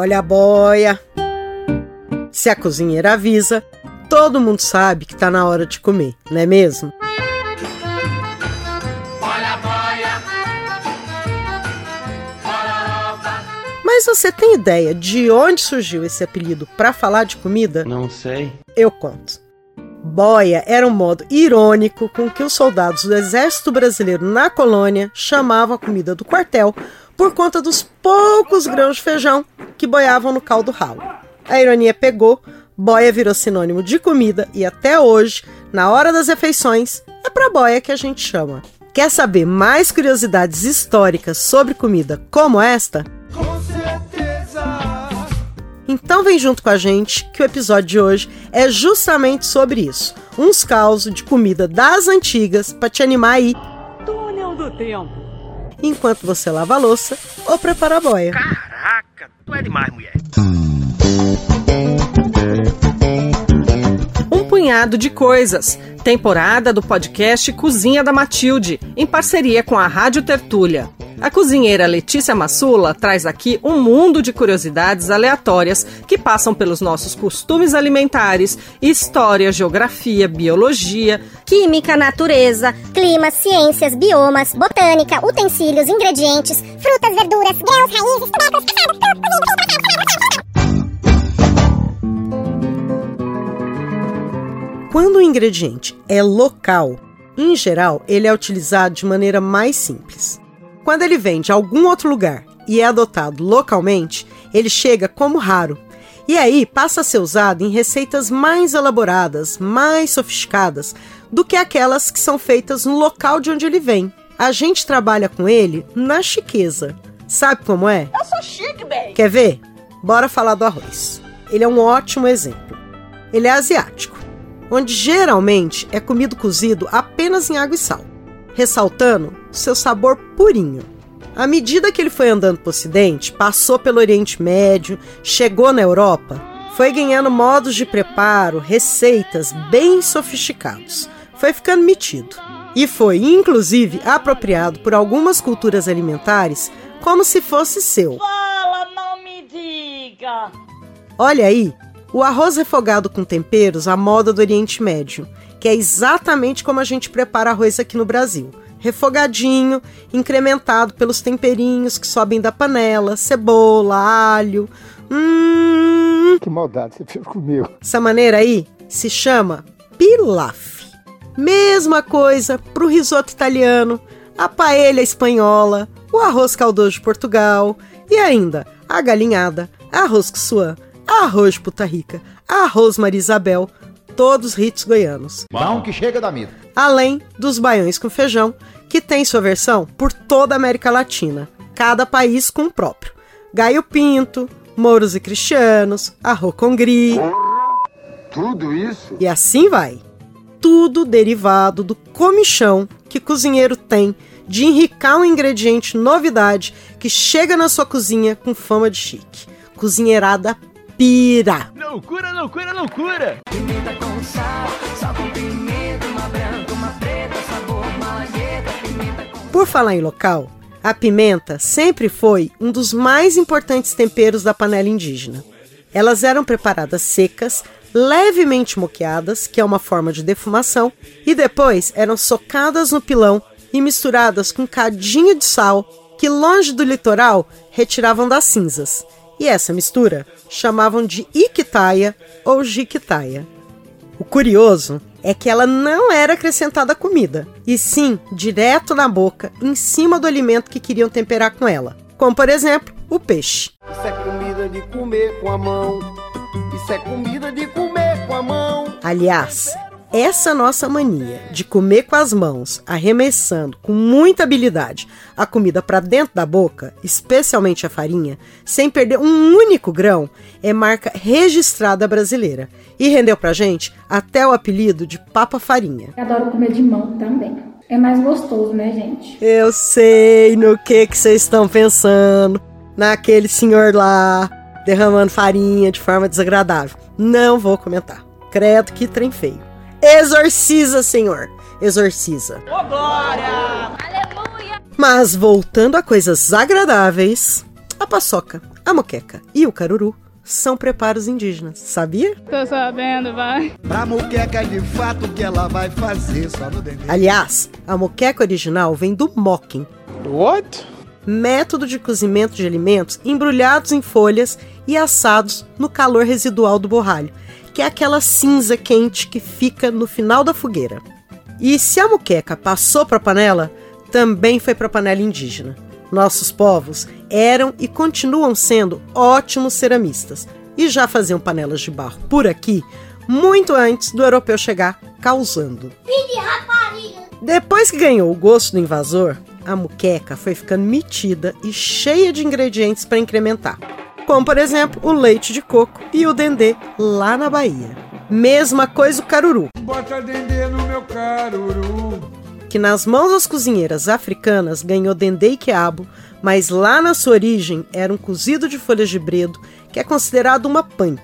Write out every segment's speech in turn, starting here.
Olha a boia. Se a cozinheira avisa, todo mundo sabe que tá na hora de comer, não é mesmo? Mas você tem ideia de onde surgiu esse apelido para falar de comida? Não sei. Eu conto. Boia era um modo irônico com que os soldados do exército brasileiro na colônia chamavam a comida do quartel por conta dos poucos grãos de feijão que boiavam no caldo ralo. A ironia pegou, boia virou sinônimo de comida e até hoje, na hora das refeições, é para boia que a gente chama. Quer saber mais curiosidades históricas sobre comida como esta? Então vem junto com a gente que o episódio de hoje é justamente sobre isso. Uns causos de comida das antigas para te animar aí. Túnel do tempo. Enquanto você lava a louça ou prepara a boia. Caraca, tu é demais, mulher. De coisas. Temporada do podcast Cozinha da Matilde, em parceria com a Rádio Tertúlia. A cozinheira Letícia Massula traz aqui um mundo de curiosidades aleatórias que passam pelos nossos costumes alimentares, história, geografia, biologia, química, natureza, clima, ciências, biomas, botânica, utensílios, ingredientes, frutas, verduras, grãos, raízes, tubérculos, passados, Quando o ingrediente é local, em geral, ele é utilizado de maneira mais simples. Quando ele vem de algum outro lugar e é adotado localmente, ele chega como raro. E aí passa a ser usado em receitas mais elaboradas, mais sofisticadas do que aquelas que são feitas no local de onde ele vem. A gente trabalha com ele na chiqueza. Sabe como é? Eu sou chique, bem. Quer ver? Bora falar do arroz. Ele é um ótimo exemplo. Ele é asiático, onde geralmente é comido cozido apenas em água e sal ressaltando seu sabor purinho. À medida que ele foi andando para o Ocidente, passou pelo Oriente Médio, chegou na Europa, foi ganhando modos de preparo, receitas bem sofisticados. Foi ficando metido. E foi, inclusive, apropriado por algumas culturas alimentares como se fosse seu. Fala, não me diga! Olha aí, o arroz refogado com temperos à moda do Oriente Médio que é exatamente como a gente prepara arroz aqui no Brasil. Refogadinho, incrementado pelos temperinhos que sobem da panela, cebola, alho. Hum. Que maldade você fez comigo. Essa maneira aí se chama pilaf. Mesma coisa para o risoto italiano, a paella espanhola, o arroz caldoso de Portugal e ainda a galinhada, arroz com suã, arroz de puta rica, arroz Maria Isabel, todos os ritos goianos. Bom que chega da mida. Além dos baiões com feijão, que tem sua versão por toda a América Latina, cada país com o próprio. Gaio Pinto, Mouros e Cristianos, Arro Congri. Tudo isso? E assim vai. Tudo derivado do comichão que o cozinheiro tem de enricar um ingrediente novidade que chega na sua cozinha com fama de chique. Cozinheirada pira. Loucura, loucura, loucura. Pimenta com sal, sal com pimenta, uma branca, uma preta, sabor pimenta com... Por falar em local, a pimenta sempre foi um dos mais importantes temperos da panela indígena. Elas eram preparadas secas, levemente moqueadas, que é uma forma de defumação, e depois eram socadas no pilão e misturadas com cadinho de sal, que longe do litoral retiravam das cinzas. E essa mistura chamavam de Iquitaia ou Jiquitaia. O curioso é que ela não era acrescentada à comida, e sim direto na boca, em cima do alimento que queriam temperar com ela, como por exemplo o peixe. Isso é comida de comer com a mão. Isso é comida de comer com a mão. Aliás, essa nossa mania de comer com as mãos, arremessando com muita habilidade a comida para dentro da boca, especialmente a farinha, sem perder um único grão, é marca registrada brasileira e rendeu pra gente até o apelido de Papa Farinha. Eu adoro comer de mão também. É mais gostoso, né, gente? Eu sei no que que vocês estão pensando. Naquele senhor lá derramando farinha de forma desagradável. Não vou comentar. Credo que trem feio. Exorciza, Senhor. Exorciza. Oh, glória! Aleluia! Mas voltando a coisas agradáveis, a paçoca, A moqueca e o caruru são preparos indígenas, sabia? Tô sabendo, vai. Pra moqueca de fato que ela vai fazer só no dendê. Aliás, a moqueca original vem do mocking, What? método de cozimento de alimentos embrulhados em folhas e assados no calor residual do borralho, que é aquela cinza quente que fica no final da fogueira. E se a muqueca passou para a panela, também foi para a panela indígena. Nossos povos eram e continuam sendo ótimos ceramistas e já faziam panelas de barro por aqui muito antes do europeu chegar causando. Depois que ganhou o gosto do invasor, a muqueca foi ficando metida e cheia de ingredientes para incrementar, como por exemplo o leite de coco e o dendê lá na Bahia. Mesma coisa o caruru, Bota dendê no meu caruru. que nas mãos das cozinheiras africanas ganhou dendê e quiabo, mas lá na sua origem era um cozido de folhas de bredo, que é considerado uma punk,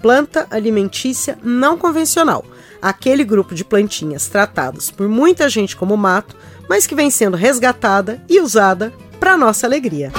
planta alimentícia não convencional, aquele grupo de plantinhas tratadas por muita gente como mato, mas que vem sendo resgatada e usada para nossa alegria.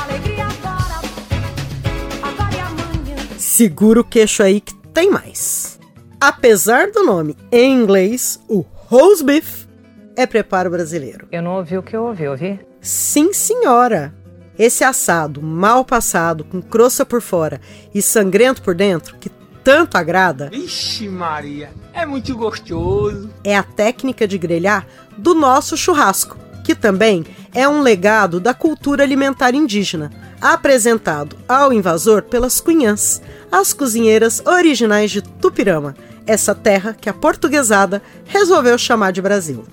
Segura o queixo aí que tem mais. Apesar do nome em inglês, o roast beef é preparo brasileiro. Eu não ouvi o que eu ouvi, ouvi? Sim, senhora. Esse assado mal passado, com crosta por fora e sangrento por dentro, que tanto agrada, Ixi, Maria. É muito gostoso. é a técnica de grelhar do nosso churrasco, que também é um legado da cultura alimentar indígena, apresentado ao invasor pelas cunhãs, as cozinheiras originais de Tupirama, essa terra que a portuguesada resolveu chamar de Brasil.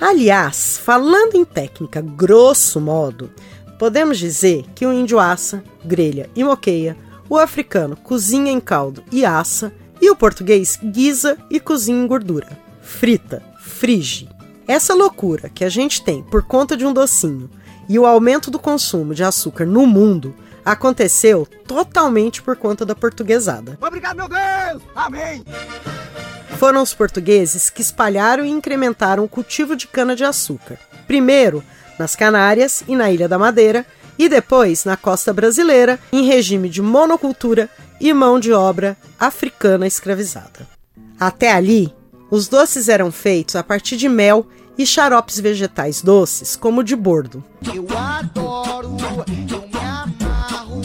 Aliás, falando em técnica grosso modo, podemos dizer que o índio assa, grelha e moqueia, o africano cozinha em caldo e assa, e o português guisa e cozinha em gordura, frita, frige. Essa loucura que a gente tem por conta de um docinho e o aumento do consumo de açúcar no mundo aconteceu totalmente por conta da portuguesada. Obrigado, meu Deus! Amém! Foram os portugueses que espalharam e incrementaram o cultivo de cana-de-açúcar. Primeiro nas Canárias e na Ilha da Madeira, e depois na costa brasileira, em regime de monocultura e mão de obra africana escravizada. Até ali, os doces eram feitos a partir de mel e xaropes vegetais doces, como o de bordo. Eu adoro, eu me amarro.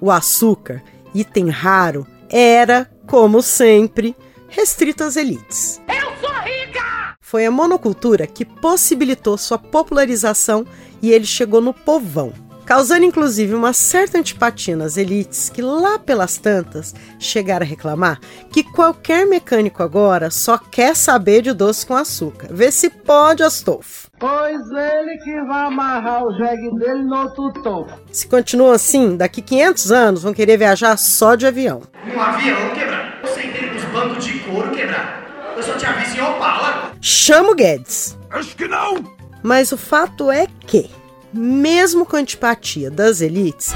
O açúcar, item raro, era, como sempre, restrito às elites. Eu sou rica! Foi a monocultura que possibilitou sua popularização e ele chegou no povão, causando inclusive uma certa antipatia nas elites que lá pelas tantas chegaram a reclamar que qualquer mecânico agora só quer saber de doce com açúcar. Vê se pode, Astolfo. Pois ele que vai amarrar o jegue dele no tutão. Se continua assim, daqui 500 anos vão querer viajar só de avião. Um avião quebrado. Eu sentei nos bancos de couro quebrado. Eu só tinha visto em Opala. Chama o Guedes. Acho que não. Mas o fato é que, mesmo com a antipatia das elites,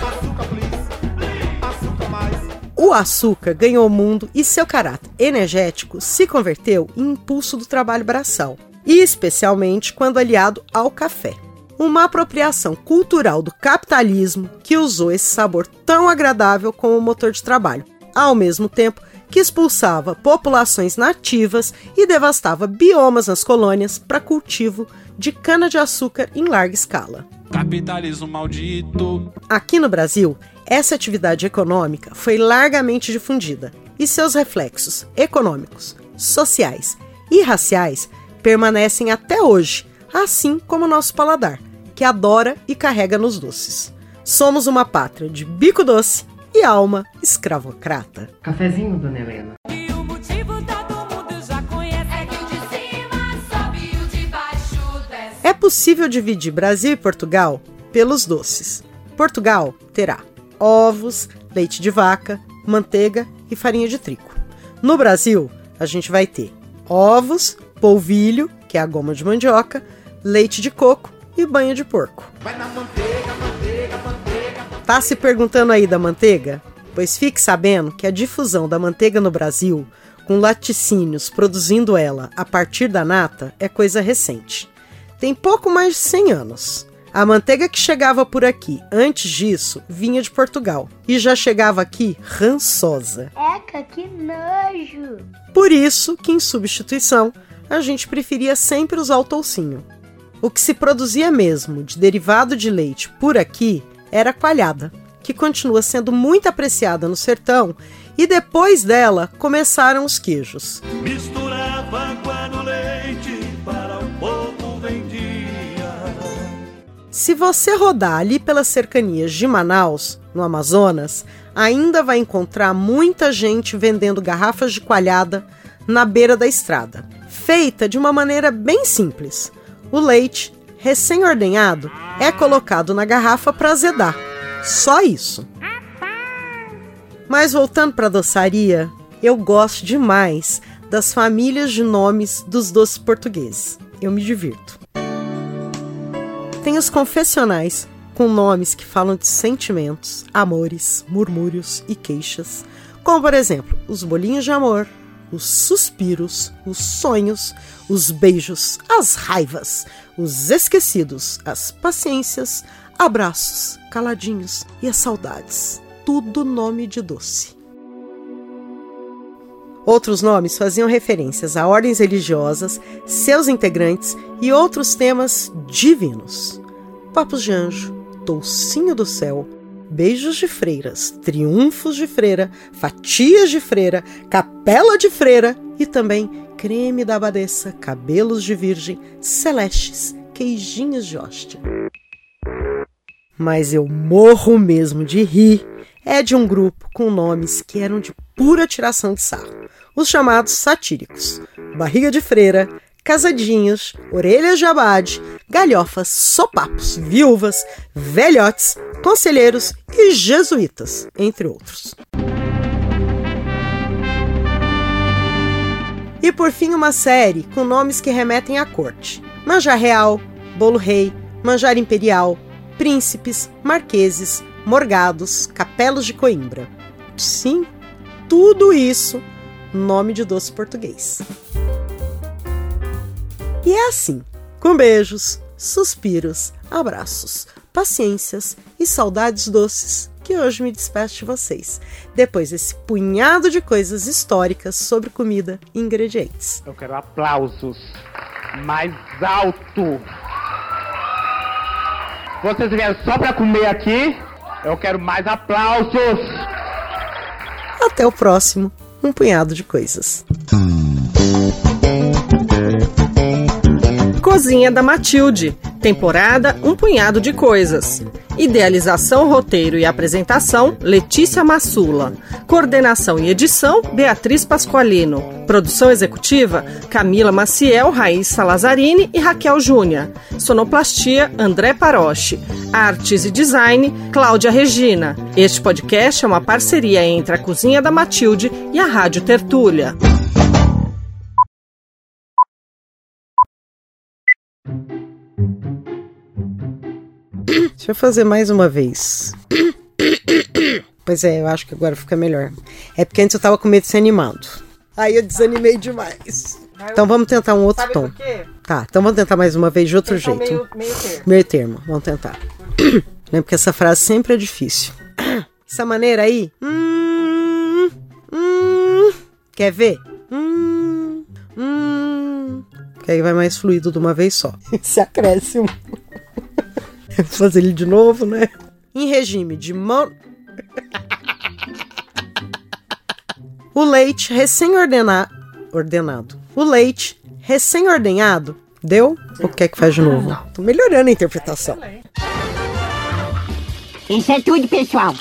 o açúcar ganhou o mundo e seu caráter energético se converteu em impulso do trabalho braçal, e especialmente quando aliado ao café. Uma apropriação cultural do capitalismo que usou esse sabor tão agradável como motor de trabalho, ao mesmo tempo que expulsava populações nativas e devastava biomas nas colônias para cultivo de cana-de-açúcar em larga escala. Capitalismo maldito. Aqui no Brasil, essa atividade econômica foi largamente difundida e seus reflexos econômicos, sociais e raciais permanecem até hoje, assim como o nosso paladar, que adora e carrega nos doces. Somos uma pátria de bico doce e alma escravocrata. Cafezinho, dona Helena. Possível dividir Brasil e Portugal pelos doces. Portugal terá ovos, leite de vaca, manteiga e farinha de trigo. No Brasil, a gente vai ter ovos, polvilho, que é a goma de mandioca, leite de coco e banha de porco. Vai na manteiga, manteiga, manteiga. Tá se perguntando aí da manteiga? Pois fique sabendo que a difusão da manteiga no Brasil, com laticínios produzindo ela a partir da nata, é coisa recente. Tem pouco mais de 100 anos. A manteiga que chegava por aqui antes disso vinha de Portugal e já chegava aqui rançosa. Eca, que nojo! Por isso que, em substituição, a gente preferia sempre usar o toucinho. O que se produzia mesmo de derivado de leite por aqui era a coalhada, que continua sendo muito apreciada no sertão, e depois dela começaram os queijos. Misturava Se você rodar ali pelas cercanias de Manaus, no Amazonas, ainda vai encontrar muita gente vendendo garrafas de coalhada na beira da estrada, feita de uma maneira bem simples. O leite, recém-ordenhado, é colocado na garrafa para azedar. Só isso. Mas voltando para a doçaria, eu gosto demais das famílias de nomes dos doces portugueses. Eu me divirto. Tem os confessionais, com nomes que falam de sentimentos, amores, murmúrios e queixas, como por exemplo os bolinhos de amor, os suspiros, os sonhos, os beijos, as raivas, os esquecidos, as paciências, abraços, caladinhos e as saudades. Tudo nome de doce. Outros nomes faziam referências a ordens religiosas, seus integrantes e outros temas divinos. Papos de anjo, toucinho do céu, beijos de freiras, triunfos de freira, fatias de freira, capela de freira e também creme da abadesa, cabelos de virgem, celestes, queijinhos de hóstia. Mas eu morro mesmo de rir é de um grupo com nomes que eram de pura tiração de sarro. Os chamados satíricos. Barriga de freira, casadinhos, orelhas de abade, galhofas, sopapos, viúvas, velhotes, conselheiros e jesuítas, entre outros. E por fim, uma série com nomes que remetem à corte: Manjar Real, Bolo Rei, Manjar Imperial, Príncipes, Marqueses, Morgados, Capelos de Coimbra. Sim, tudo isso nome de doce português. E é assim, com beijos, suspiros, abraços, paciências e saudades doces, que hoje me despeço de vocês, depois desse punhado de coisas históricas sobre comida e ingredientes. Eu quero aplausos mais alto. Vocês vieram só para comer aqui? Eu quero mais aplausos. Até o próximo, um punhado de coisas. Cozinha da Matilde, temporada Um Punhado de Coisas. Idealização, roteiro e apresentação, Letícia Massula. Coordenação e edição, Beatriz Pasqualino. Produção executiva, Camila Maciel, Raíssa Lazzarini e Raquel Júnior. Sonoplastia, André Paroche. Artes e design, Cláudia Regina. Este podcast é uma parceria entre a Cozinha da Matilde e a Rádio Tertúlia. Deixa eu fazer mais uma vez. Pois é, eu acho que agora fica melhor. É porque antes eu tava com medo de ser animado. Aí eu desanimei demais. Então vamos tentar um outro Sabe tom. por quê? Tá, então vamos tentar mais uma vez de outro jeito. meio- meio termo. Meio termo, vamos tentar. Lembra que essa frase sempre é difícil. Essa maneira aí. Hum, hum, quer ver? Hum, hum, que aí vai mais fluido de uma vez só. Esse acréscimo. Fazer ele de novo, né? Em regime de mão. O leite recém-ordenado. Ordenado. O leite recém-ordenhado. Deu? Ou quer que faz de novo? Tô melhorando a interpretação. Isso é tudo, pessoal.